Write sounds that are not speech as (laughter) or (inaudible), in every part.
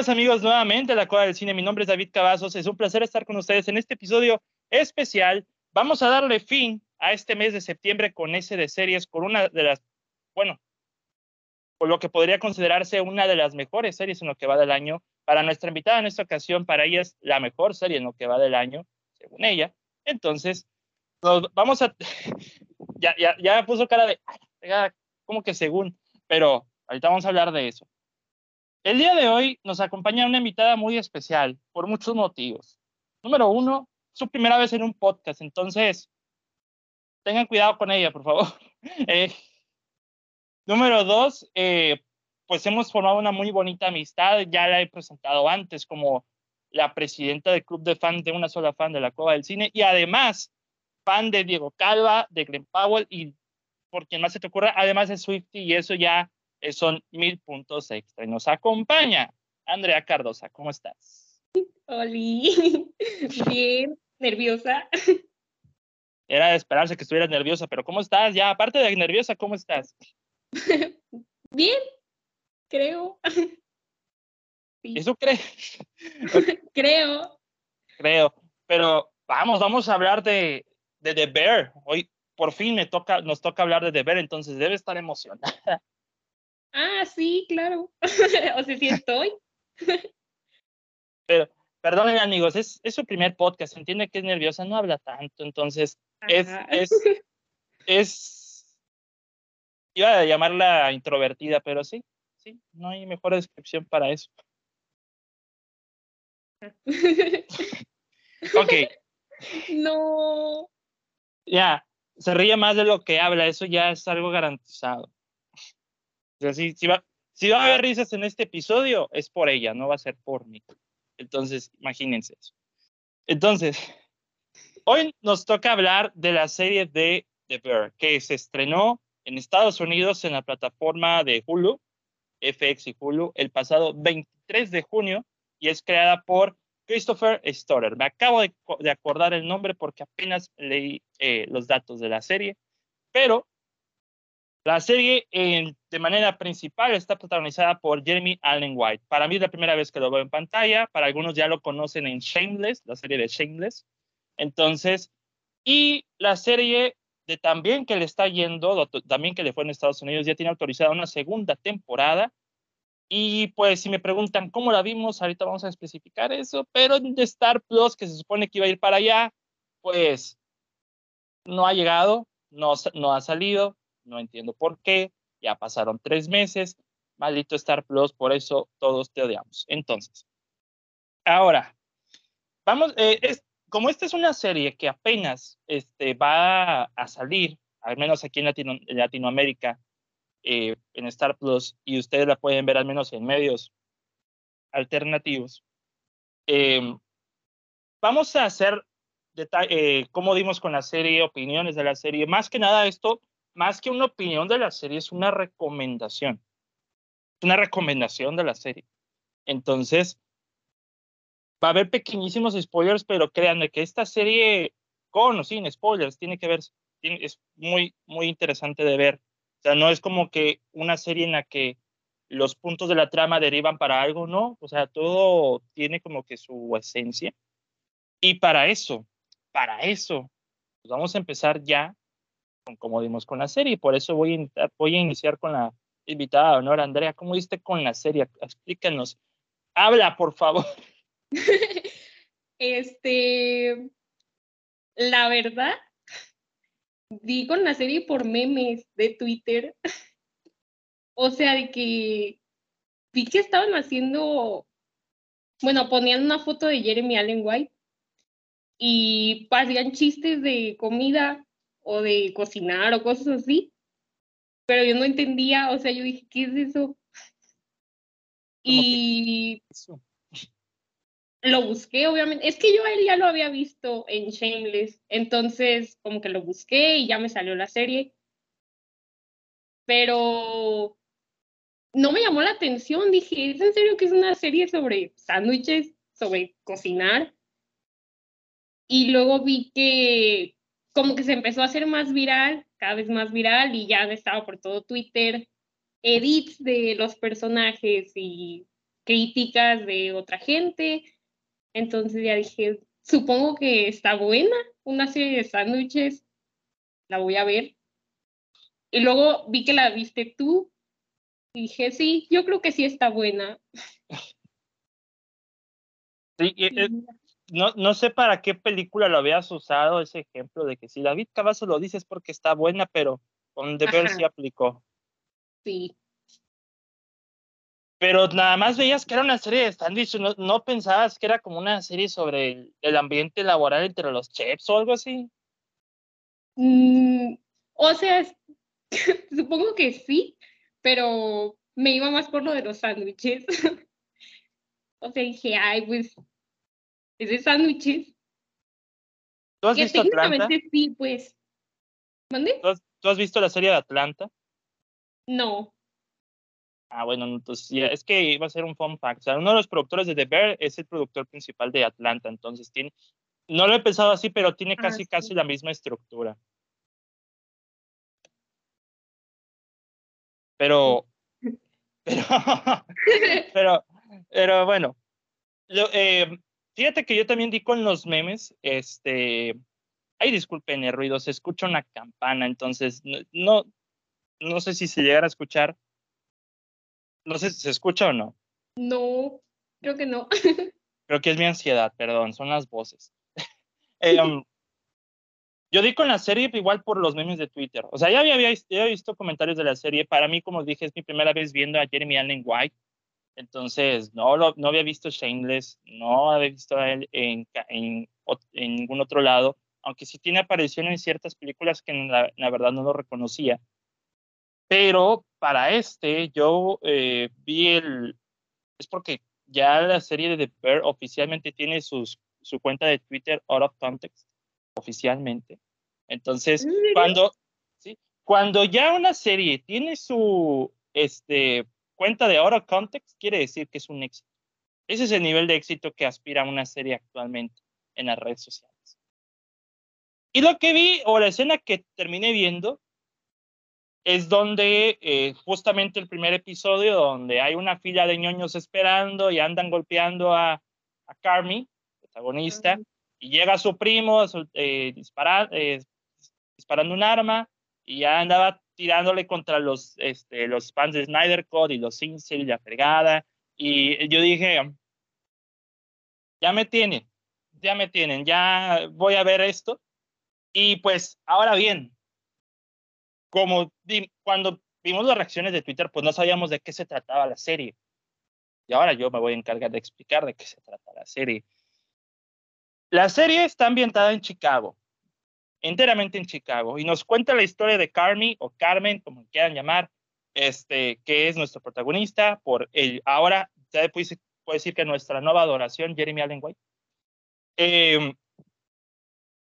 Bienvenidos amigos nuevamente a la Cueva del Cine. Mi nombre es David Cavazos. Es un placer estar con ustedes en este episodio especial. Vamos a darle fin a este mes de septiembre con ese de series, con una de las, bueno, por lo que podría considerarse una de las mejores series en lo que va del año. Para nuestra invitada en esta ocasión, para ella es la mejor serie en lo que va del año, según ella. Entonces, vamos a... (laughs) ya, ya, ya puso cara de... como que según, pero ahorita vamos a hablar de eso. El día de hoy nos acompaña una invitada muy especial por muchos motivos. Número uno, su primera vez en un podcast, entonces tengan cuidado con ella, por favor. (laughs) Eh, número dos, eh, pues hemos formado una muy bonita amistad, ya la he presentado antes como la presidenta del club de fans de una sola fan de la Cueva del Cine y además fan de Diego Calva, de Glenn Powell y por quien más se te ocurra, además de Swifty y eso ya son mil puntos extra. Y nos acompaña Andrea Cardosa. ¿Cómo estás? Oli, (laughs) bien, nerviosa. Era de esperarse que estuvieras nerviosa, pero ¿cómo estás? Ya, aparte de nerviosa, ¿cómo estás? (laughs) Bien, creo. (laughs) ¿Eso crees? creo. Creo, pero vamos, vamos a hablar de, de The Bear. Hoy por fin me toca, nos toca hablar de The Bear, entonces debe estar emocionada. Ah, sí, claro. (laughs) o sea, sí estoy. Pero, perdónenme amigos, es, es, su primer podcast, entiende que es nerviosa, no habla tanto, entonces es, es, (laughs) es, iba a llamarla introvertida, pero sí, sí, no hay mejor descripción para eso. (laughs) ok. No. Ya, se ríe más de lo que habla, eso ya es algo garantizado si, va, si va a haber risas en este episodio, es por ella, no va a ser por mí. Entonces, imagínense eso. Entonces, hoy nos toca hablar de la serie de The Bear, que se estrenó en Estados Unidos en la plataforma de Hulu, FX y Hulu, el pasado 23 de junio y es creada por Christopher Storer. Me acabo de, acordar el nombre porque apenas leí eh, los datos de la serie, pero la serie de manera principal está protagonizada por Jeremy Allen White. Para mí es la primera vez que lo veo en pantalla, para algunos ya lo conocen en Shameless, la serie de Shameless. Entonces, y la serie de también que le está yendo, también que le fue en Estados Unidos, ya tiene autorizada una segunda temporada. Y pues si me preguntan cómo la vimos, ahorita vamos a especificar eso, pero de Star Plus, que se supone que iba a ir para allá, pues no ha llegado, no, no ha salido, no entiendo por qué, ya pasaron tres meses, maldito Star Plus, por eso todos te odiamos. Entonces, ahora, vamos, eh, como esta es una serie que apenas este, va a salir, al menos aquí en, Latinoamérica, eh, en Star Plus, y ustedes la pueden ver al menos en medios alternativos, em, vamos a hacer eh, cómo dimos con la serie, opiniones de la serie. Más que nada esto más que una opinión de la serie, es una recomendación. Una recomendación de la serie. Entonces, va a haber pequeñísimos spoilers, pero créanme que esta serie, con o sin spoilers, tiene que ver, es muy, muy interesante de ver. O sea, no es como que una serie en la que los puntos de la trama derivan para algo, no. O sea, todo tiene como que su esencia. Y para eso, para eso, pues vamos a empezar ya como dimos con la serie. Por eso voy a, voy a iniciar con la invitada honor, Andrea. ¿Cómo diste con la serie? Explícanos. Habla, por favor. (laughs) este, la verdad, di con la serie por memes de Twitter. (laughs) o sea, de que vi que estaban haciendo, bueno, ponían una foto de Jeremy Allen White y hacían chistes de comida o de cocinar o cosas así, pero yo no entendía, o sea, yo dije, ¿qué es eso? Y lo busqué, obviamente. Es que yo él ya lo había visto en Shameless, entonces como que lo busqué y ya me salió la serie. Pero no me llamó la atención, dije, ¿es en serio que es una serie sobre sándwiches, sobre cocinar? Y luego vi que como que se empezó a hacer más viral, cada vez más viral, y ya estaba por todo Twitter, edits de los personajes y críticas de otra gente. Entonces ya dije, supongo que está buena una serie de sándwiches, la voy a ver. Y luego vi que la viste tú y dije, sí, yo creo que sí está buena. Sí, no, no sé para qué película lo habías usado ese ejemplo de que si David Cavazo lo dice es porque está buena, pero con The Bear sí aplicó. Sí. Pero nada más veías que era una serie de sándwiches, no, no, pensabas que era como una serie sobre el, el ambiente laboral entre los chefs o algo así. Mm, o sea, (laughs) supongo que sí, pero me iba más por lo de los sándwiches. (laughs) o sea, dije, ay, pues, es de sándwiches. ¿Tú has que visto Atlanta? técnicamente sí, pues. ¿Mande? ¿Tú has, ¿Tú has visto la serie de Atlanta? No. Ah, bueno, entonces ya, es que iba a ser un fun fact. O sea, uno de los productores de The Bear es el productor principal de Atlanta, entonces tiene, no lo he pensado así, pero tiene Ah, casi, sí. casi la misma estructura. Pero, (laughs) pero, (laughs) pero, pero bueno, lo- eh, fíjate que yo también di con los memes, este, ay, disculpen el ruido, se escucha una campana, entonces no, no, no sé si se llegara a escuchar, no sé si se escucha o no. No, creo que no. (laughs) Creo que es mi ansiedad, perdón, son las voces. (laughs) Eh, um, yo di con la serie igual por los memes de Twitter. O sea, ya había, ya había visto comentarios de la serie. Para mí, como dije, es mi primera vez viendo a Jeremy Allen White. Entonces, no, lo, no había visto Shameless, no había visto a él en, en, en ningún otro lado, aunque sí tiene aparición en ciertas películas que la, la verdad no lo reconocía. Pero para este, yo eh, vi el. Es porque ya la serie de The Bear oficialmente tiene sus, su cuenta de Twitter out of context, oficialmente. Entonces, cuando, ¿sí? cuando ya una serie tiene su este, cuenta de out of context, quiere decir que es un éxito. Ese es el nivel de éxito que aspira una serie actualmente en las redes sociales. Y lo que vi, o la escena que terminé viendo, es donde eh, justamente el primer episodio, donde hay una fila de ñoños esperando y andan golpeando a, a Carmi, protagonista, Ajá. y llega su primo eh, dispara- eh, disparando un arma y ya andaba tirándole contra los, este, los fans de Snyder Code y los Incel y la fregada. Y yo dije, ya me tienen, ya me tienen, ya voy a ver esto. Y pues, ahora bien, como cuando vimos las reacciones de Twitter, pues no sabíamos de qué se trataba la serie. Y ahora yo me voy a encargar de explicar de qué se trata la serie. La serie está ambientada en Chicago, enteramente en Chicago, y nos cuenta la historia de Carmi o Carmen, como quieran llamar, este, que es nuestro protagonista, por el, ahora ya puede decir, decir que nuestra nueva adoración, Jeremy Allen White. Eh,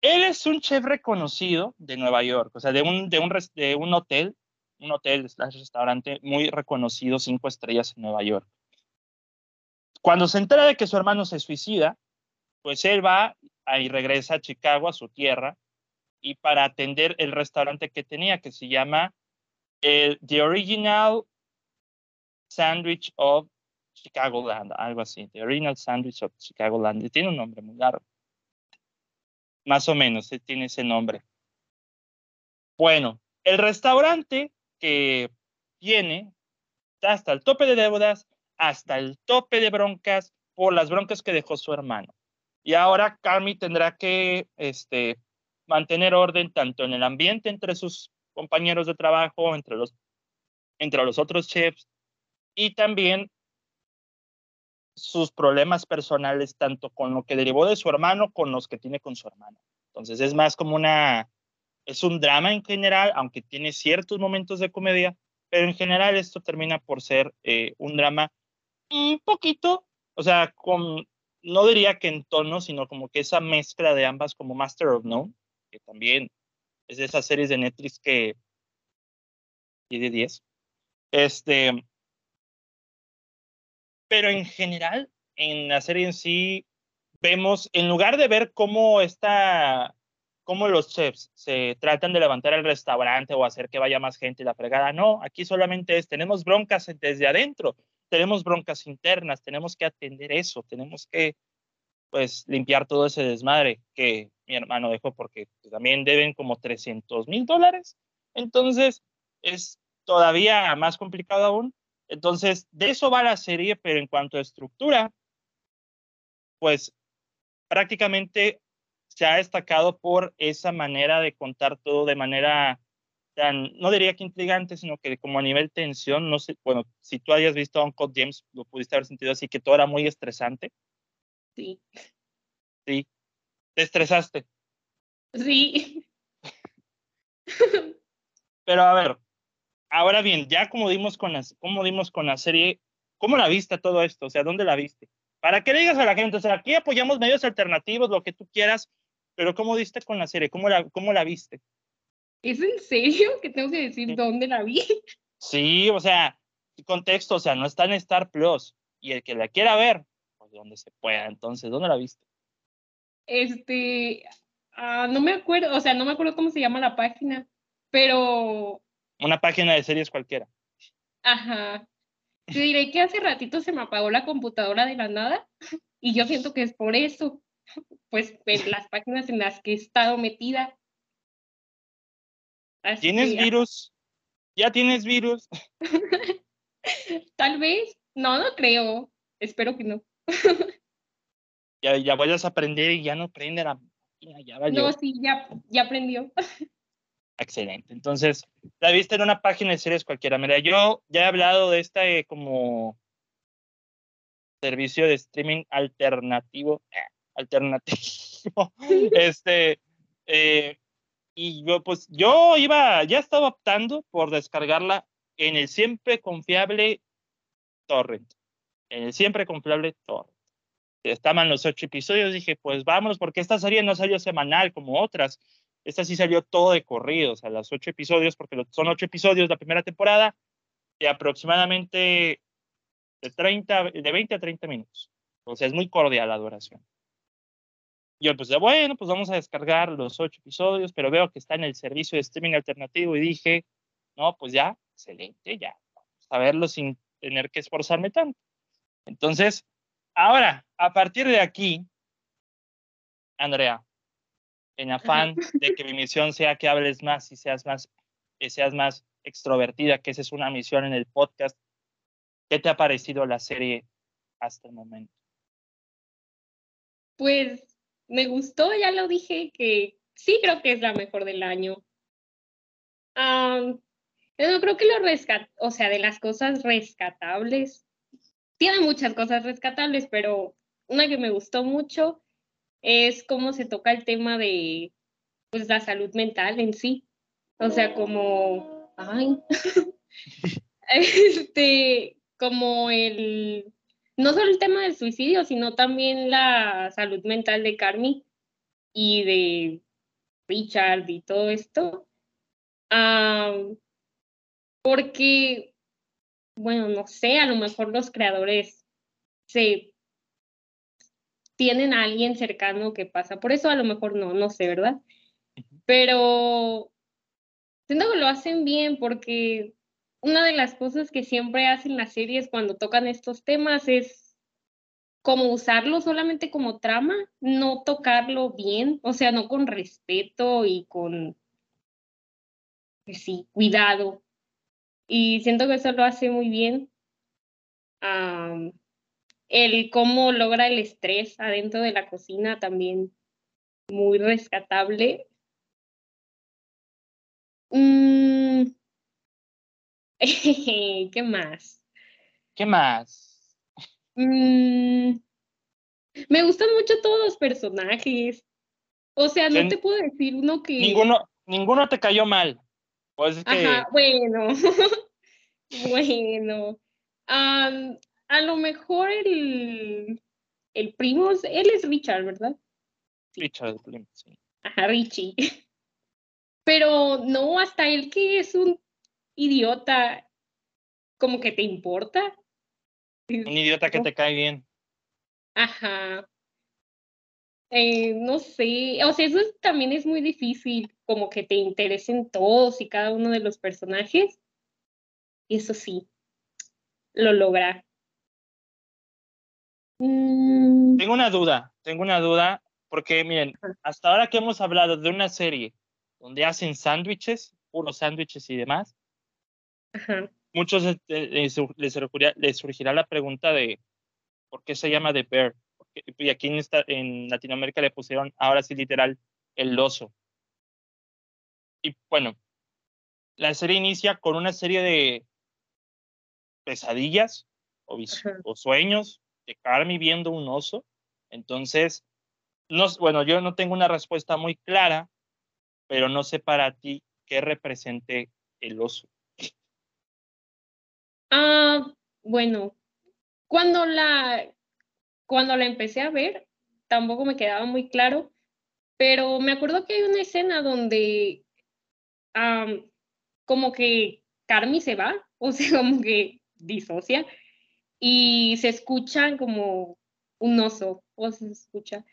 él es un chef reconocido de Nueva York, o sea, de un, de un, de un hotel, un hotel slash restaurante muy reconocido, cinco estrellas en Nueva York. Cuando se entera de que su hermano se suicida, pues él va y regresa a Chicago, a su tierra, y para atender el restaurante que tenía, que se llama el The Original Sandwich of Chicagoland, algo así, The Original Sandwich of Chicagoland, tiene un nombre muy largo. Más o menos, eh, tiene ese nombre. Bueno, el restaurante que tiene hasta el tope de deudas, hasta el tope de broncas por las broncas que dejó su hermano. Y ahora Carmi tendrá que este, mantener orden tanto en el ambiente entre sus compañeros de trabajo, entre los, entre los otros chefs, y también sus problemas personales, tanto con lo que derivó de su hermano, con los que tiene con su hermano. Entonces es más como una, es un drama en general, aunque tiene ciertos momentos de comedia, pero en general esto termina por ser eh, un drama un poquito, o sea, con, no diría que en tono, sino como que esa mezcla de ambas como Master of None, que también es de esas series de Netflix que 10 de 10. Este, pero en general, en la serie en sí, vemos, en lugar de ver cómo está, cómo los chefs se tratan de levantar el restaurante o hacer que vaya más gente la fregada, no, aquí solamente es, tenemos broncas desde adentro tenemos broncas internas, tenemos que atender eso, tenemos que pues limpiar todo ese desmadre que mi hermano dejó porque pues, también deben como 300 mil dólares. Entonces es todavía más complicado aún. Entonces, de eso va la serie, pero en cuanto a estructura, pues prácticamente se ha destacado por esa manera de contar todo de manera tan, no diría que intrigante, sino que como a nivel tensión, no sé, bueno, si tú hayas visto a Uncle James, lo pudiste haber sentido así, que todo era muy estresante. Sí. Sí. ¿Te estresaste? Sí. (laughs) Pero a ver, ahora bien, ya como dimos con como dimos con la serie, ¿cómo la viste todo esto? O sea, ¿dónde la viste? Para que le digas a la gente, o sea, aquí apoyamos medios alternativos, lo que tú quieras, pero ¿cómo diste con la serie? ¿Cómo la, cómo la viste? ¿Es en serio que tengo que decir dónde la vi? Sí, o sea, contexto, o sea, no está en Star Plus. Y el que la quiera ver, donde se pueda. Entonces, ¿dónde la viste? Este, ah, no me acuerdo, o sea, no me acuerdo cómo se llama la página, pero... Una página de series cualquiera. Ajá. Te diré que hace ratito se me apagó la computadora de la nada (laughs) y yo siento que es por eso, (laughs) pues en (laughs) las páginas en las que he estado metida. ¿Tienes virus? ¿Ya tienes virus? Tal vez. No, no creo. Espero que no. (laughs) ya, ya vayas a aprender y ya no prende la Ya no, sí, ya, ya aprendió. (laughs) Excelente. Entonces, la viste en una página de series cualquiera. Mira, yo ya he hablado de este como servicio de streaming alternativo. Eh, alternativo. (laughs) este. Eh, y yo, pues, yo iba, ya estaba optando por descargarla en el siempre confiable Torrent. En el siempre confiable Torrent. Estaban los ocho episodios, dije, pues vámonos, porque esta serie no salió semanal como otras esta sí salió todo de corrido, o sea, los ocho episodios, porque son ocho episodios la primera temporada, de aproximadamente de, 30, de 20 a 30 minutos. O sea, es muy cordial la duración. Yo pues, bueno, pues vamos a descargar los ocho episodios, pero veo que está en el servicio de streaming alternativo y dije, no, pues ya, excelente, ya, vamos a verlo sin tener que esforzarme tanto. Entonces, ahora, a partir de aquí, Andrea, en afán (laughs) de que mi misión sea que hables más y seas más, que seas más extrovertida, que esa es una misión en el podcast. ¿Qué te ha parecido la serie hasta el momento? Pues me gustó, ya lo dije, que sí creo que es la mejor del año. yo creo que lo rescat, o sea, de las cosas rescatables, tiene muchas cosas rescatables, pero una que me gustó mucho es cómo se toca el tema de pues la salud mental en sí. O sea, como, ay, (laughs) este, como el, no solo el tema del suicidio, sino también la salud mental de Carmi y de Richard y todo esto. porque, bueno, no sé, a lo mejor los creadores se tienen a alguien cercano que pasa por eso, a lo mejor no, no sé, ¿verdad? Pero siento que lo hacen bien porque una de las cosas que siempre hacen las series cuando tocan estos temas es como usarlo solamente como trama, no tocarlo bien, o sea, no con respeto y con, pues sí, cuidado. Y siento que eso lo hace muy bien el cómo logra el estrés adentro de la cocina también muy rescatable. Mm. (laughs) ¿Qué más? ¿Qué más? Mm. Me gustan mucho todos los personajes. O sea, no te puedo decir uno que. Ninguno, ninguno te cayó mal. Pues Ajá, bueno. (laughs) bueno a lo mejor el, el primo, él es Richard, ¿verdad? Richard, sí. Ajá, Richie. (laughs) Pero no, hasta él que es un idiota, como que te importa. Un idiota que te cae bien. Ajá. Eh, no sé, o sea, eso también es muy difícil, como que te interesen todos y cada uno de los personajes. Y eso sí, lo logra Mm, Tengo una duda, tengo una duda, porque miren, hasta ahora que hemos hablado de una serie donde hacen sándwiches, puros sándwiches y demás, ajá. muchos eh, les, les surgirá, les surgirá la pregunta de por qué se llama The Bear. Porque- y aquí en, esta, en Latinoamérica le pusieron ahora sí literal el oso. Y bueno, la serie inicia con una serie de pesadillas o, o sueños de Carmi viendo un oso. Entonces, no, bueno, yo no tengo una respuesta muy clara, pero no sé para ti qué represente el oso. Ah, bueno, cuando la, cuando la empecé a ver, tampoco me quedaba muy claro, pero me acuerdo que hay una escena donde am, como que Carmi se va, (laughs) o sea, como que disocia, y se escucha como un oso, o se escucha.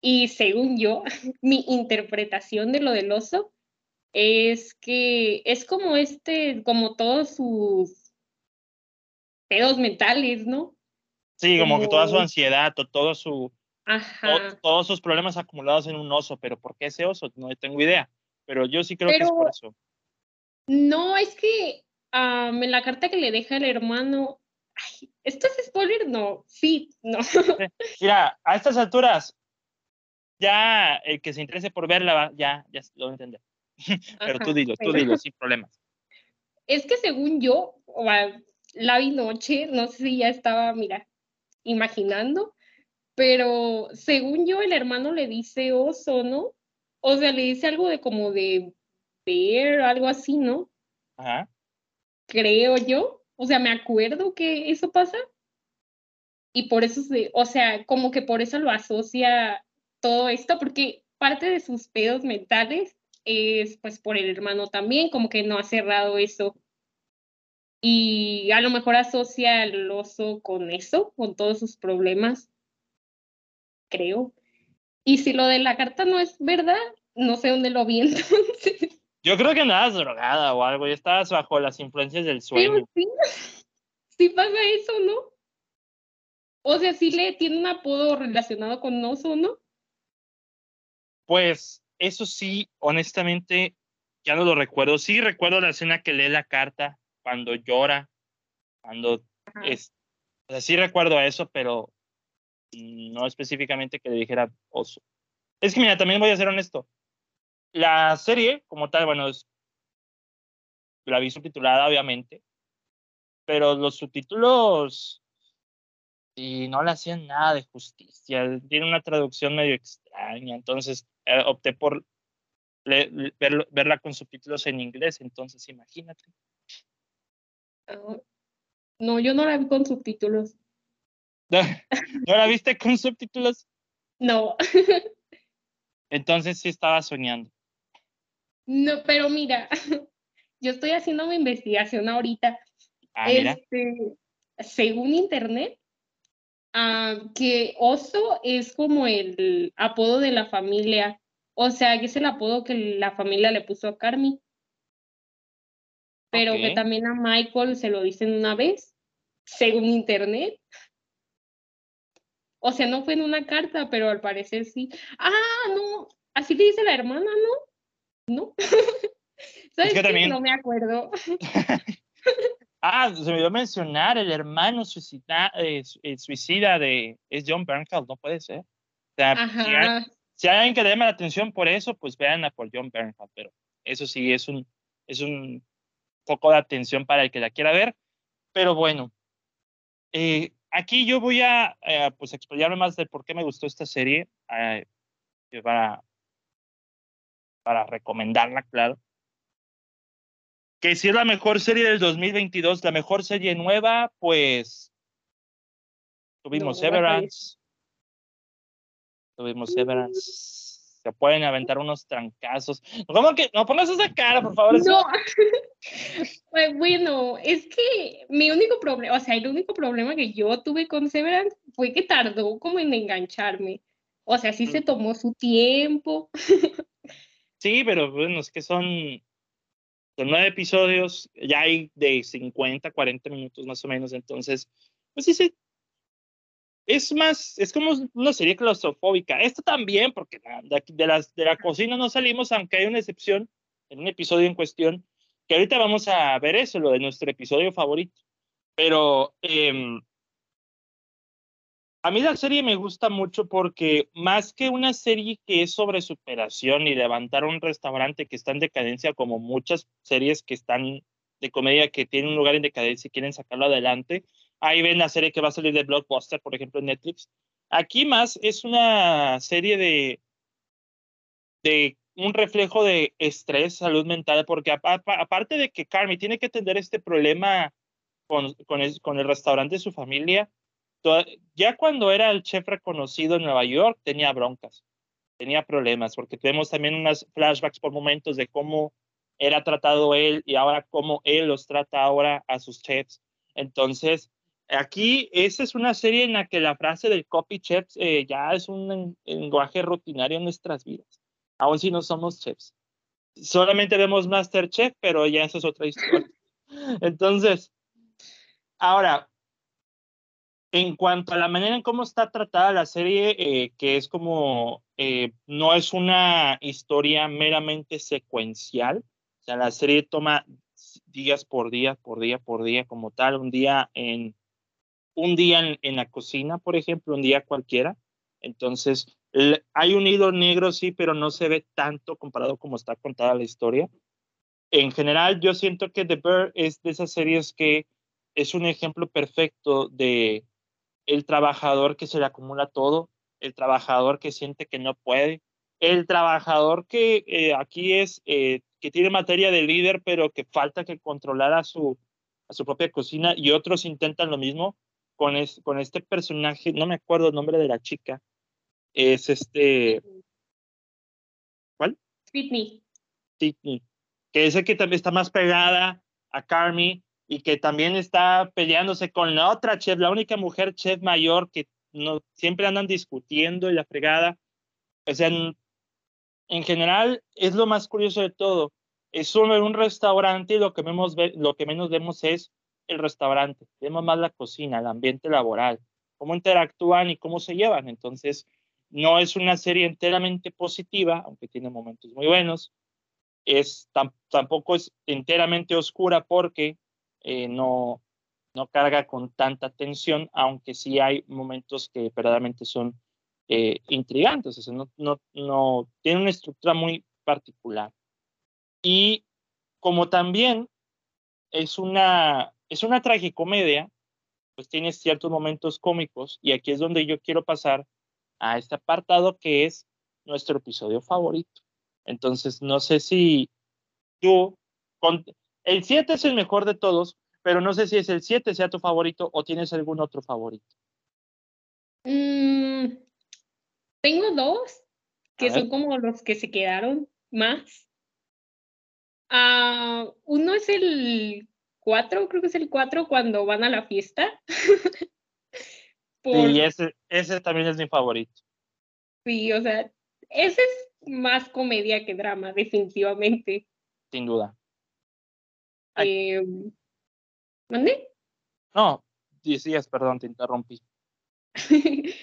Y según yo, (laughs) mi interpretación de lo del oso es que es como este, como todos sus pedos mentales, ¿no? Sí, como que toda su Como- ansiedad, o todo su, Ajá. todos sus problemas acumulados en un oso, pero ¿por qué ese oso? No tengo idea, pero yo sí creo que es por eso. No, es que am, en la carta que le deja el hermano, ay, ¿esto es spoiler? No, sí, no. Mira, a estas alturas, ya el que se interese por verla, ya, ya lo va a entender. (laughs) Pero tú dilo, tú dilo, sin problemas. Es que según yo, la vi noche, no sé si ya estaba, mira, imaginando, pero según yo, el hermano le dice oso, ¿no? O sea, le dice algo de como de bear, algo así, ¿no? Ajá. Creo yo. O sea, me acuerdo que eso pasa. Y por eso se, o sea, como que por eso lo asocia todo esto, porque parte de sus pedos mentales es pues por el hermano también, como que no ha cerrado eso. Y a lo mejor asocia al oso con eso, con todos sus problemas, creo. Y si lo de la carta no es verdad, no sé dónde lo vi (laughs) entonces. Yo creo que andabas drogada o algo, y estabas bajo las influencias del sueño. sí, sí pasa eso, ¿no? O sea, sí le tiene un apodo relacionado con oso, ¿no? Pues eso sí, honestamente, ya no lo recuerdo. Sí recuerdo la escena que lee la carta cuando llora, cuando Ajá. es, o sea, sí recuerdo eso, pero no específicamente que le dijera oso. Es que mira, también voy a ser honesto. La serie, como tal, bueno, es, la vi subtitulada, obviamente, pero los subtítulos y no le hacían nada de justicia. Tiene una traducción medio extraña, entonces eh, opté por verla con subtítulos en inglés, entonces imagínate. Ah, No, yo no la vi con subtítulos. (laughs) ¿No la viste con subtítulos? No, Entonces sí estaba soñando. no, pero mira, (laughs) yo estoy haciendo mi investigación ahorita. Ah, mira. Este, según internet, ah, que oso es como el apodo de la familia. O sea, que es el apodo que la familia le puso a Carmi. Pero que también a Michael se lo dicen una vez, según internet. O sea, no fue en una carta, pero al parecer sí. Ah, no, así le dice la hermana, ¿no? ¿No? (laughs) ¿Sabes que qué? también- No me acuerdo. (laughs) Ah, se me olvidó mencionar, el hermano suicida, eh, su- suicida de es John Bernthal, no puede ser. O sea, si hay, si hay alguien que llame la atención por eso, pues veanla por John Bernthal, pero eso sí es un, es un foco de atención para el que la quiera ver. Pero bueno, eh, aquí yo voy a eh, pues explayarme más de por qué me gustó esta serie, eh, para, para recomendarla, claro. Que si es la mejor serie del 2022, la mejor serie nueva, pues tuvimos No. Severance. Tuvimos Severance. Se pueden aventar unos trancazos. ¿Cómo que? No pongas esa cara, por favor. No. (laughs) Pues, Bueno, es que mi único problema, o sea, el único problema que yo tuve con Severance fue que tardó como en engancharme. O sea, sí se tomó su tiempo. (laughs) Sí, pero bueno, es que son, son nueve episodios, ya hay de 50, 40 minutos más o menos, entonces, pues sí, sí, es más, es como una serie claustrofóbica. Esto también, porque de, de, las, de la cocina no salimos, aunque hay una excepción en un episodio en cuestión, que ahorita vamos a ver eso, lo de nuestro episodio favorito. Pero eh, a mí la serie me gusta mucho porque más que una serie que es sobre superación y levantar un restaurante que está en decadencia, como muchas series que están de comedia que tienen un lugar en decadencia y quieren sacarlo adelante, ahí ven la serie que va a salir de Blockbuster, por ejemplo, en Netflix. Aquí más es una serie de, de un reflejo de estrés, salud mental, porque aparte de que Carmi tiene que atender este problema con, con, el, con el restaurante de su familia, ya cuando era el chef reconocido en Nueva York, tenía broncas, tenía problemas, porque tenemos también unas flashbacks por momentos de cómo era tratado él y ahora cómo él los trata ahora a sus chefs. Entonces, aquí esa es una serie en la que la frase del copy chefs eh, ya es un lenguaje rutinario en nuestras vidas, aun si no somos chefs. Solamente vemos Masterchef, pero ya eso es otra historia. (laughs) Entonces, ahora, en cuanto a la manera en cómo está tratada la serie, eh, que es como, eh, no es una historia meramente secuencial, o sea, la serie toma días por día, por día, por día como tal, un día en, un día en, en la cocina, por ejemplo, un día cualquiera. Entonces, hay un hilo negro, sí, pero no se ve tanto comparado como está contada la historia. En general, yo siento que The Bear es de esas series que es un ejemplo perfecto de el trabajador que se le acumula todo, el trabajador que siente que no puede, el trabajador que eh, aquí es, eh, que tiene materia de líder, pero que falta que controlara su, a su propia cocina y otros intentan lo mismo con, con este personaje, no me acuerdo el nombre de la chica, es este... ¿Cuál? Sydney. Sydney, que es el que también está más pegada a Carmi, y que también está peleándose con la otra chef, la única mujer chef mayor que no, siempre andan discutiendo y la fregada. O sea, en, general es lo más curioso de todo. Es solo un restaurante y lo que, vemos, lo que menos vemos es el restaurante. Vemos más la cocina, el ambiente laboral, cómo interactúan y cómo se llevan. Entonces, no es una serie enteramente positiva, aunque tiene momentos muy buenos. Es, tampoco es enteramente oscura porque eh, no, no carga con tanta tensión, aunque sí hay momentos que verdaderamente son eh, intrigantes, o sea, no, no, no, tiene una estructura muy particular. Y como también es una, es una tragicomedia, pues tiene ciertos momentos cómicos, y aquí es donde yo quiero pasar a este apartado que es nuestro episodio favorito. Entonces, no sé si tú, con, el 7 es el mejor de todos, pero no sé si es el 7 sea tu favorito o tienes algún otro favorito. Mm, tengo dos, que son como los que se quedaron más. Uh, uno es el 4, creo que es el 4 cuando van a la fiesta. Por... Sí, ese, ese también es mi favorito. Sí, o sea, ese es más comedia que drama, definitivamente. Sin duda. Eh, ¿Mande? No, decías, perdón, te interrumpí. (laughs)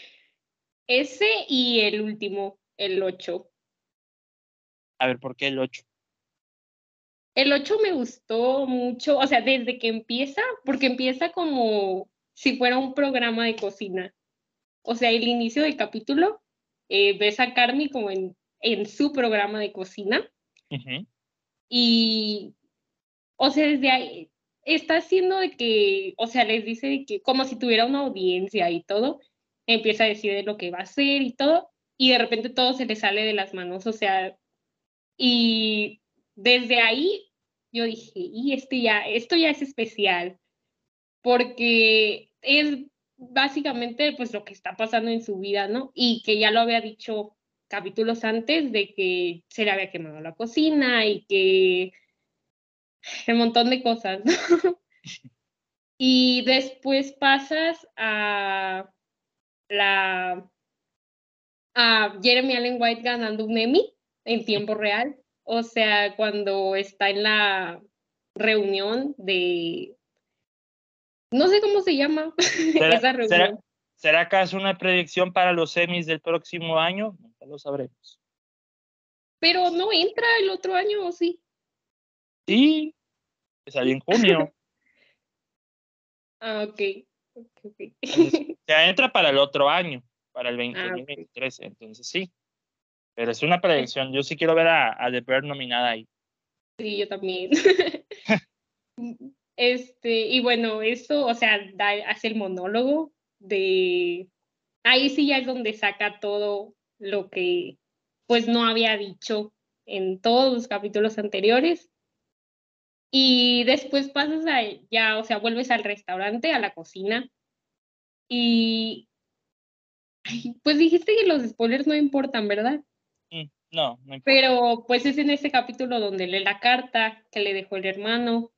Ese y el último, el 8. A ver, ¿por qué el 8? El 8 me gustó mucho, o sea, desde que empieza, porque empieza como si fuera un programa de cocina. O sea, el inicio del capítulo, eh, ves a Carmi como en, en su programa de cocina. Y o sea, desde ahí está haciendo de que, o sea, les dice que como si tuviera una audiencia y todo, empieza a decir de lo que va a hacer y todo, y de repente todo se le sale de las manos, o sea, y desde ahí yo dije, y este ya, esto ya es especial, porque es básicamente pues lo que está pasando en su vida, ¿no? Y que ya lo había dicho capítulos antes de que se le había quemado la cocina y que un montón de cosas. (laughs) y después pasas a la a Jeremy Allen White ganando un Emmy en tiempo real. O sea, cuando está en la reunión de no sé cómo se llama (laughs) esa reunión. ¿Será acaso una predicción para los semis del próximo año? Nunca lo sabremos. Pero no entra el otro año, ¿o sí? Sí, salió en junio. (laughs) ah, ok. okay, ya entra para el otro año, para el 2023, ah, entonces sí. Pero es una predicción. Yo sí quiero ver a, a The Bird nominada ahí. Sí, yo también. (laughs) este, y bueno, eso, o sea, da, hace el monólogo de. Ahí sí ya es donde saca todo lo que pues no había dicho en todos los capítulos anteriores. Y después pasas a ya, o sea, vuelves al restaurante, a la cocina. Y pues dijiste que los spoilers no importan, ¿verdad? Mm, no. Pero pues es en ese capítulo donde lee la carta que le dejó el hermano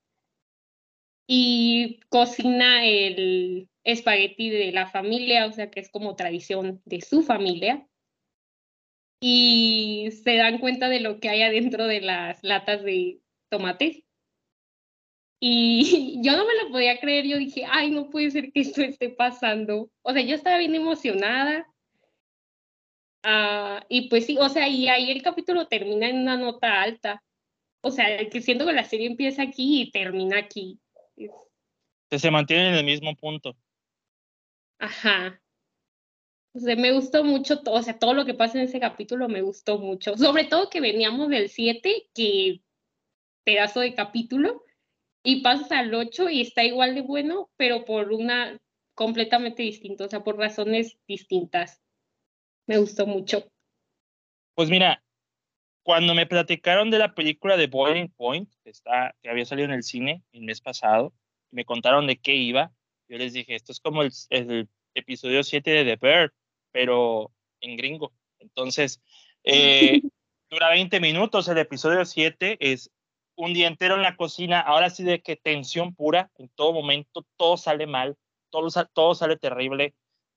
y cocina el espagueti de la familia, o sea que es como tradición de su familia y se dan cuenta de lo que hay adentro de las latas de tomates. Y (laughs) yo no me lo podía creer, yo dije, ay, no puede ser que esto esté pasando. O sea, yo estaba bien emocionada. Uh, y pues sí, o sea, y ahí el capítulo termina en una nota alta. O sea, que siento que la serie empieza aquí y termina aquí. Que se mantiene en el mismo punto. Ajá. O sea, me gustó mucho, o sea, todo lo que pasa en ese capítulo me gustó mucho. Sobre todo que veníamos del 7, que pedazo de capítulo, y pasas al 8 y está igual de bueno, pero por una completamente distinta, o sea, por razones distintas. Me gustó mucho. Pues mira, cuando me platicaron de la película de Boiling Point, que, está, que había salido en el cine el mes pasado, me contaron de qué iba, yo les dije, esto es como el, el episodio 7 de The Bear, pero en gringo. Entonces, eh, (laughs) dura 20 minutos el episodio 7, es un día entero en la cocina, ahora sí de que tensión pura, en todo momento, todo sale mal, todo, todo sale terrible.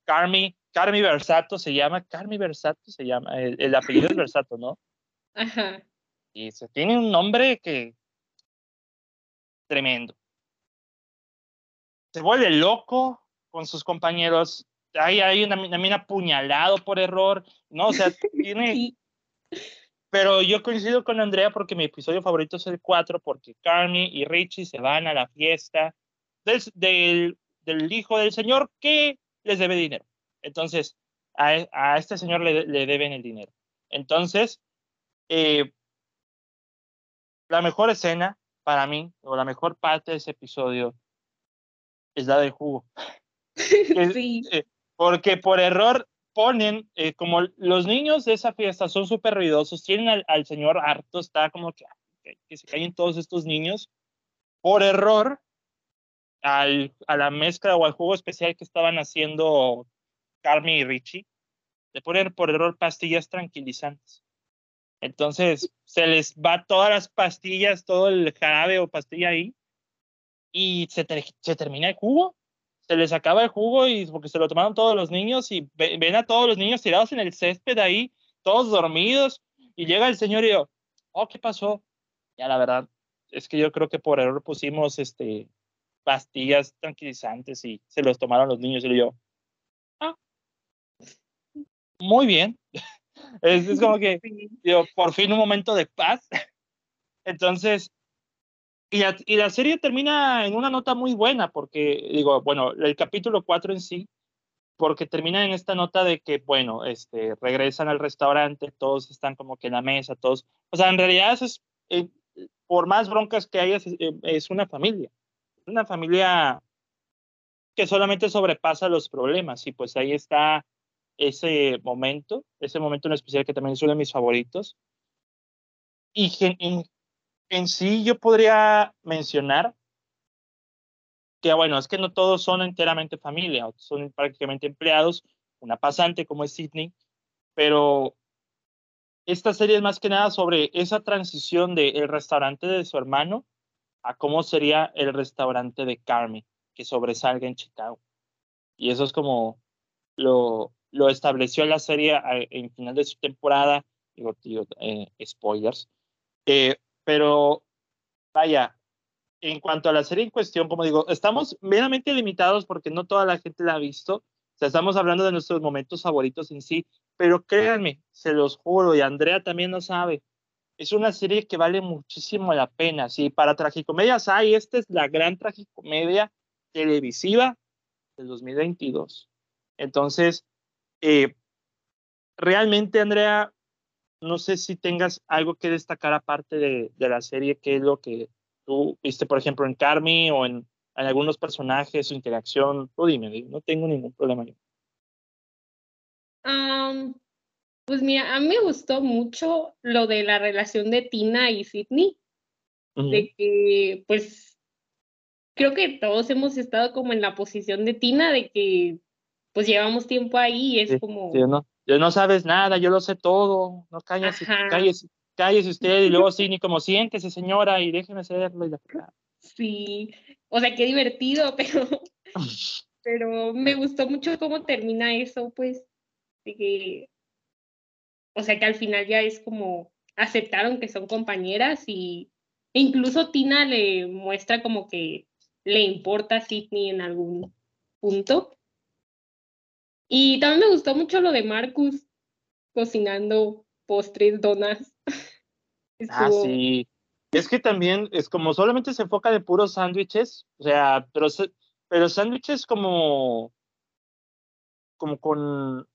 Carmi, Carmi Versato se llama, Carmi Versato se llama, el, apellido es Versato, ¿no? (laughs) Ajá. Y se tiene un nombre que tremendo. Se vuelve loco con sus compañeros, hay, hay una, mina apuñalado por error, ¿no? O sea, (laughs) tiene... Pero yo coincido con Andrea porque mi episodio favorito es el 4 porque Carmi y Richie se van a la fiesta del, del, del hijo del señor que les debe dinero. Entonces, a, a este señor le, le, deben el dinero. Entonces, eh, la mejor escena para mí, o la mejor parte de ese episodio, es la del jugo. (laughs) sí. Eh, porque por error ponen, eh, como los niños de esa fiesta son súper ruidosos, tienen al, señor harto, está como que, que, se caen todos estos niños, por error, al, a la mezcla o al juego especial que estaban haciendo Carmen y Richie, le ponen por error pastillas tranquilizantes. Entonces, se les va todas las pastillas, todo el jarabe o pastilla ahí, y se, se termina el jugo se les acaba el jugo y porque se lo tomaron todos los niños y ven a todos los niños tirados en el césped ahí, todos dormidos, y llega el señor y yo, oh, ¿qué pasó? Ya la verdad, es que yo creo que por error pusimos este, pastillas tranquilizantes y se los tomaron los niños y yo, ah, muy bien. (laughs) es, es como que, yo, por fin un momento de paz. (laughs) Entonces, y la, y la, serie termina en una nota muy buena, porque, digo, bueno, el capítulo 4 en sí, porque termina en esta nota de que, bueno, este, regresan al restaurante, todos están como que en la mesa, todos, o sea, en realidad es, eh, por más broncas que haya, es, eh, es una familia, una familia que solamente sobrepasa los problemas, y pues ahí está ese momento, ese momento en especial que también es uno de mis favoritos, y en, en sí yo podría mencionar que, bueno, es que no todos son enteramente familia, son prácticamente empleados, una pasante como es Sidney, pero esta serie es más que nada sobre esa transición del restaurante de su hermano a cómo sería el restaurante de Carmen, que sobresalga en Chicago. Y eso es como lo, lo estableció la serie en final de su temporada, digo, tío, eh, spoilers, eh, pero vaya, en cuanto a la serie en cuestión, como digo, estamos meramente limitados porque no toda la gente la ha visto. sea, estamos hablando de nuestros momentos favoritos en sí, pero créanme, se los juro, y Andrea también lo sabe, es una serie que vale muchísimo la pena. Sí, para tragicomedias hay, esta es la gran tragicomedia televisiva del 2022. Entonces, eh, realmente, Andrea, no sé si tengas algo que destacar aparte de, de, la serie, qué es lo que tú viste, por ejemplo, en Carmi o en, en algunos personajes, su interacción. Tú dime, no tengo ningún problema. Um, pues mira, a mí me gustó mucho lo de la relación de Tina y Sidney, de que pues creo que todos hemos estado como en la posición de Tina, de que pues llevamos tiempo ahí y es como... Sí, no, yo no sabes nada, yo lo sé todo, no cállese, cállese, cállese usted y (laughs) luego Sidney como siéntese señora y déjeme hacerlo y la Sí, o sea, qué divertido, (laughs) pero, (laughs) pero me gustó mucho cómo termina eso, pues, de que o sea que al final ya es como aceptaron que son compañeras y e incluso Tina le muestra como que le importa a Sidney en algún punto. Y también me gustó mucho lo de Marcus cocinando postres, donas. (laughs) Ah, sí. Es que también es como solamente se enfoca de puros sándwiches, o sea, pero, pero sándwiches como, como con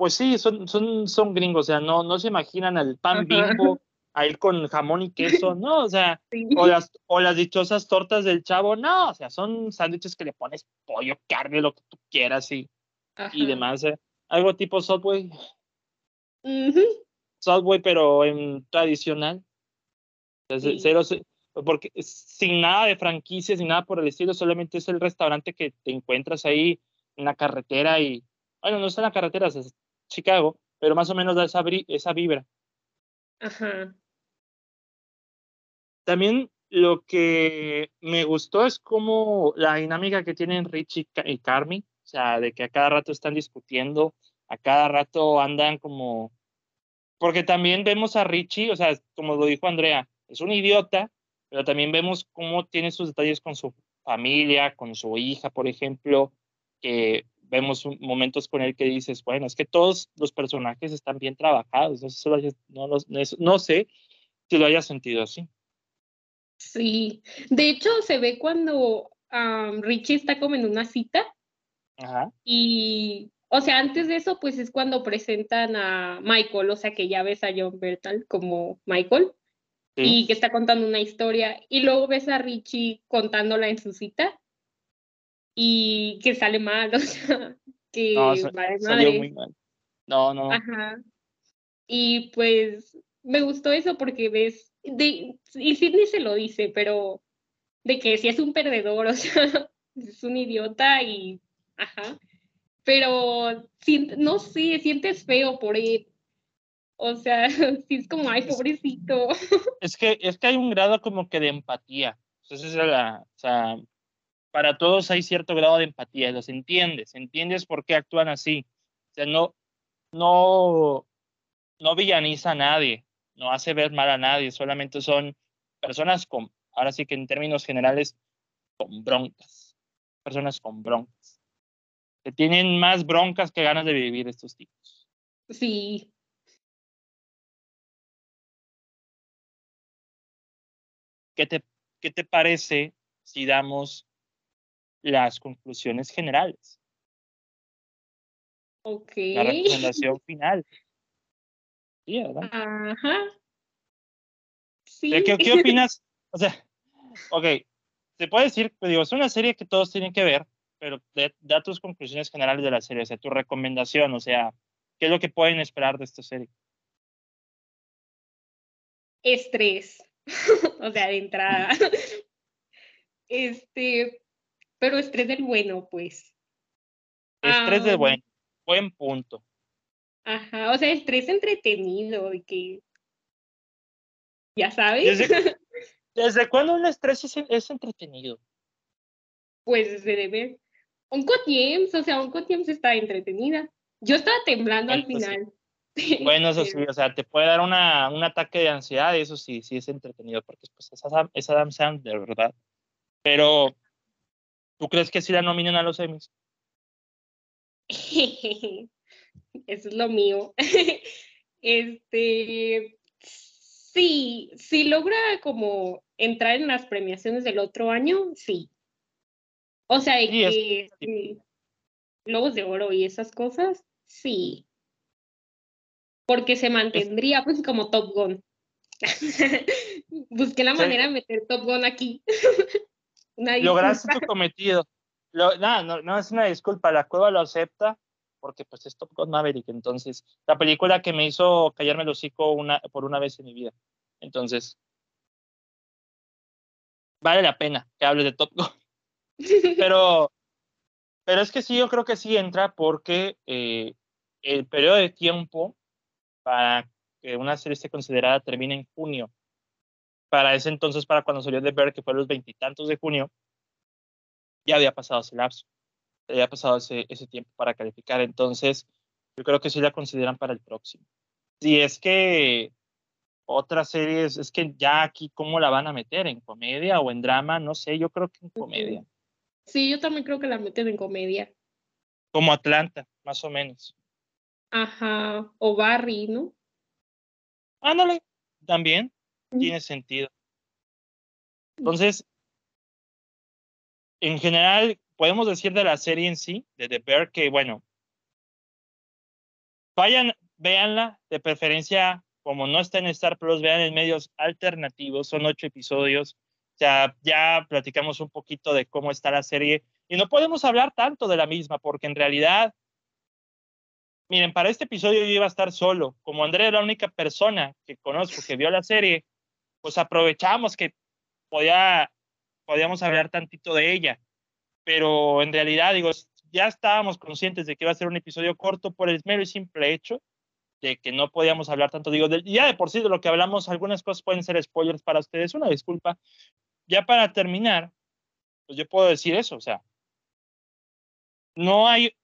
pues sí, son, son, son gringos, o sea, no, no se imaginan al pan bimbo a ir con jamón y queso, no, o sea, (laughs) o, las, o las dichosas tortas del chavo, no, o sea, son sándwiches que le pones pollo, carne, lo que tú quieras y, y demás, ¿eh? algo tipo Subway. Subway, pero en tradicional. Cero, porque sin nada de franquicias, sin nada por el estilo, solamente es el restaurante que te encuentras ahí en la carretera y, bueno, no está en la carretera, Chicago, pero más o menos da esa, esa vibra. Ajá. También lo que me gustó es como la dinámica que tienen Richie y Carmi, o sea, de que a cada rato están discutiendo, a cada rato andan como... Porque también vemos a Richie, o sea, como lo dijo Andrea, es un idiota, pero también vemos cómo tiene sus detalles con su familia, con su hija, por ejemplo, que vemos momentos con él que dices, bueno, es que todos los personajes están bien trabajados, no sé, no, no sé si lo hayas sentido así. Sí, de hecho se ve cuando Richie está como en una cita Ajá. y, o sea, antes de eso, pues es cuando presentan a Michael, o sea, que ya ves a John Bertal como Michael. Y que está contando una historia, y luego ves a Richie contándola en su cita, y que sale mal, (laughs) o sea, que no, salió muy mal. No, no. Ajá. Y pues me gustó eso porque ves, de, y Sidney se lo dice, pero de que si es un perdedor, (laughs) o sea, es un idiota y, ajá, pero no sé, sientes feo por él. O sea, (laughs) sí es como, ay, pobrecito. Es que, es que hay un grado como que de empatía. Entonces, la, o sea, para todos hay cierto grado de empatía, los entiendes, entiendes por qué actúan así. O sea, no, no, no villaniza a nadie, no hace ver mal a nadie, solamente son personas con, ahora sí que en términos generales, con broncas, personas con broncas, que tienen más broncas que ganas de vivir estos tipos. Sí. ¿Qué te, qué te parece si damos las conclusiones generales. Ok. La recomendación final. Sí, ¿verdad? Ajá. Sí. ¿Qué, ¿Qué, opinas? O sea, ok, se puede decir, digo, es una serie que todos tienen que ver, pero da tus conclusiones generales de la serie, o sea, tu recomendación, o sea, ¿qué es lo que pueden esperar de esta serie? Estrés, (laughs) o sea, de entrada. Este, pero estrés del bueno, pues. Estrés del bueno, buen punto. Ajá, o sea, estrés entretenido, de que, ya sabes. ¿Desde, (laughs) cuándo un estrés es, entretenido? Pues desde de ver. Uncle James, o sea, Uncle James está entretenida. Yo estaba temblando al final. (laughs) Bueno, eso sí, o sea, te puede dar una, un ataque de ansiedad y eso sí, sí es entretenido, porque pues, es Adam, es Adam Sandler, ¿verdad? Pero ¿Tú crees que sí la nominen a los Emmys? (laughs) Eso es lo mío. (laughs) Este, sí, si logra como entrar en las premiaciones del otro año, sí. O sea, que Globos de Oro y esas cosas, sí. Porque se mantendría pues como Top Gun. (laughs) Busqué la manera de meter Top Gun aquí. Lograste tu cometido. no, no, no es una disculpa, la cueva lo acepta porque pues es Top Gun Maverick, entonces la película que me hizo callarme el hocico una, por una vez en mi vida. Entonces, vale la pena que hable de Top Gun. (laughs) Pero, pero es que sí, yo creo que sí entra porque eh, el periodo de tiempo para que una serie esté considerada termina en junio. Para ese entonces, para cuando salió The Bear, que fue los veintitantos de junio, ya había pasado ese lapso haya pasado ese, ese tiempo para calificar. Entonces, yo creo que sí la consideran para el próximo. Si es que otras series, es que ya aquí, ¿cómo la van a meter? ¿En comedia o en drama? No sé, yo creo que en comedia. Sí, yo también creo que la meten en comedia. Como Atlanta, más o menos. Ajá, o Barry, ¿no? Ándale, también tiene sentido. Entonces, en general, podemos decir de la serie en sí, de The Bear, que bueno, vayan, véanla, de preferencia, como no está en Star Plus, vean en medios alternativos, son ocho episodios, o sea, ya platicamos un poquito de cómo está la serie, y no podemos hablar tanto de la misma, porque en realidad, miren, para este episodio yo iba a estar solo, como Andrea es la única persona que conozco que vio la serie, pues aprovechamos que podía, podíamos hablar tantito de ella pero en realidad, digo, ya estábamos conscientes de que iba a ser un episodio corto por el mero y simple hecho de que no podíamos hablar tanto, digo, ya de por sí de lo que hablamos, algunas cosas pueden ser spoilers para ustedes, una disculpa. Ya para terminar, pues yo puedo decir eso, o sea, no hay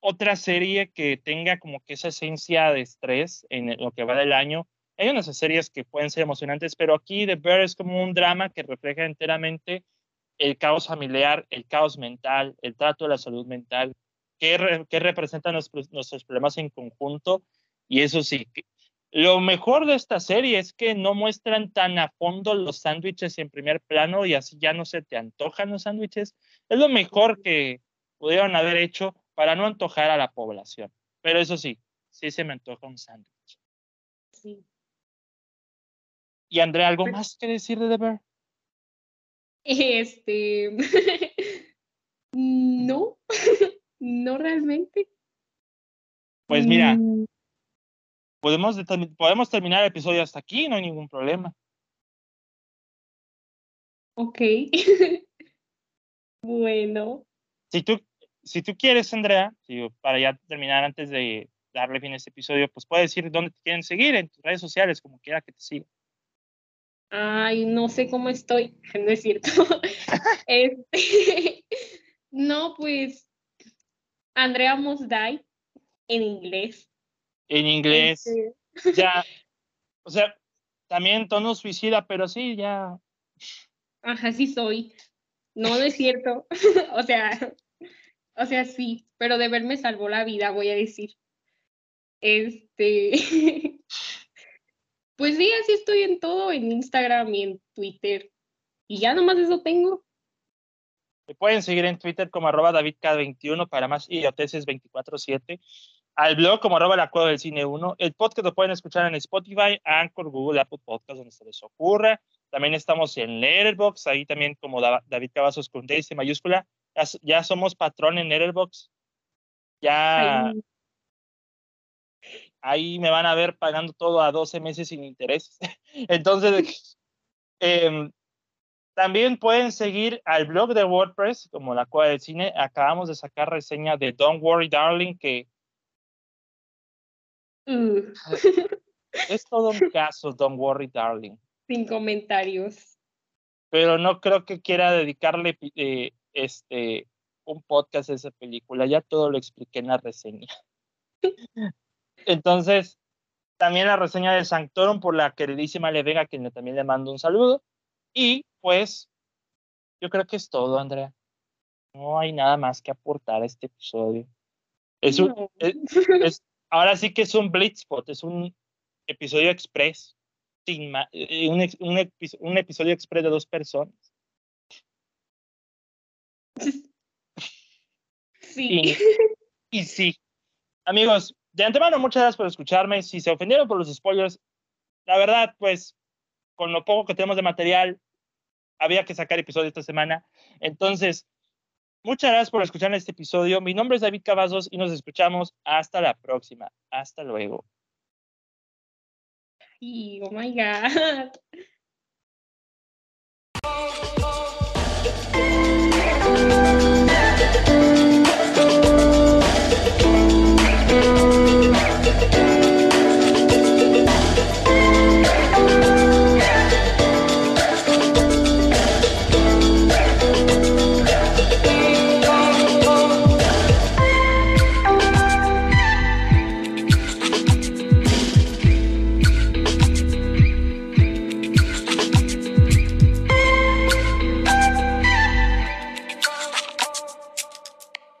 otra serie que tenga como que esa esencia de estrés en lo que va del año. Hay unas series que pueden ser emocionantes, pero aquí The Bear es como un drama que refleja enteramente el caos familiar, el caos mental, el trato de la salud mental, qué, qué representan nuestros, nuestros problemas en conjunto. Y eso sí, lo mejor de esta serie es que no muestran tan a fondo los sándwiches en primer plano y así ya no se te antojan los sándwiches. Es lo mejor que pudieron haber hecho para no antojar a la población. Pero eso sí, sí se me antoja un sándwich. Sí. ¿Y Andrea, algo más que decir de The Bear? Este, (laughs) no, (laughs) no realmente. Pues mira, mm. podemos, podemos terminar el episodio hasta aquí, no hay ningún problema. Ok. (laughs) bueno. Si tú, si tú quieres, Andrea, para ya terminar antes de darle fin a este episodio, pues puedes decir dónde te quieren seguir en tus redes sociales, como quiera que te siga. Ay, no sé cómo estoy, (laughs) no es cierto. (laughs) este, (laughs) no, pues Andrea Mosday en inglés. En inglés. Este. Ya, o sea, también tono suicida, pero sí, ya. Ajá, sí soy. No, no es cierto. o sea, o sea, sí, pero de verme salvó la vida, voy a decir. Este. Pues sí, así estoy en todo, en Instagram y en Twitter. Y ya nomás eso tengo. Me pueden seguir en Twitter como arroba DavidK21 para más idioteces 24-7. Al blog como arroba la cueva del cine 1. El podcast lo pueden escuchar en Spotify, Anchor, Google, Apple Podcast, donde se les ocurra. También estamos en Letterboxd, ahí también como David Cavazos con D mayúscula. Ya, somos patrón en Letterboxd. Ya, ahí me van a ver pagando todo a 12 meses sin intereses. (laughs) Entonces, em, también pueden seguir al blog de WordPress, como la Cueva del Cine. Acabamos de sacar reseña de Don't Worry Darling, que mm. es todo un (laughs) caso, Don't Worry Darling. Sin comentarios. Pero no creo que quiera dedicarle eh, este, un podcast a esa película. Ya todo lo expliqué en la reseña. (laughs) Entonces, también la reseña de Sanctorum por la queridísima Levega, quien también le mando un saludo. Y pues, yo creo que es todo, Andrea. No hay nada más que aportar a este episodio. Es un, No. es- es- ahora sí que es un Blitzpot, es un episodio express. Sin ma- eh, un, un episodio express de dos personas. Sí. Y sí. Amigos, de antemano, muchas gracias por escucharme. Si se ofendieron por los spoilers, la verdad, pues, con lo poco que tenemos de material, había que sacar episodio esta semana. Entonces, muchas gracias por escuchar este episodio. Mi nombre es David Cavazos y nos escuchamos hasta la próxima. Hasta luego. Oh my God. (laughs)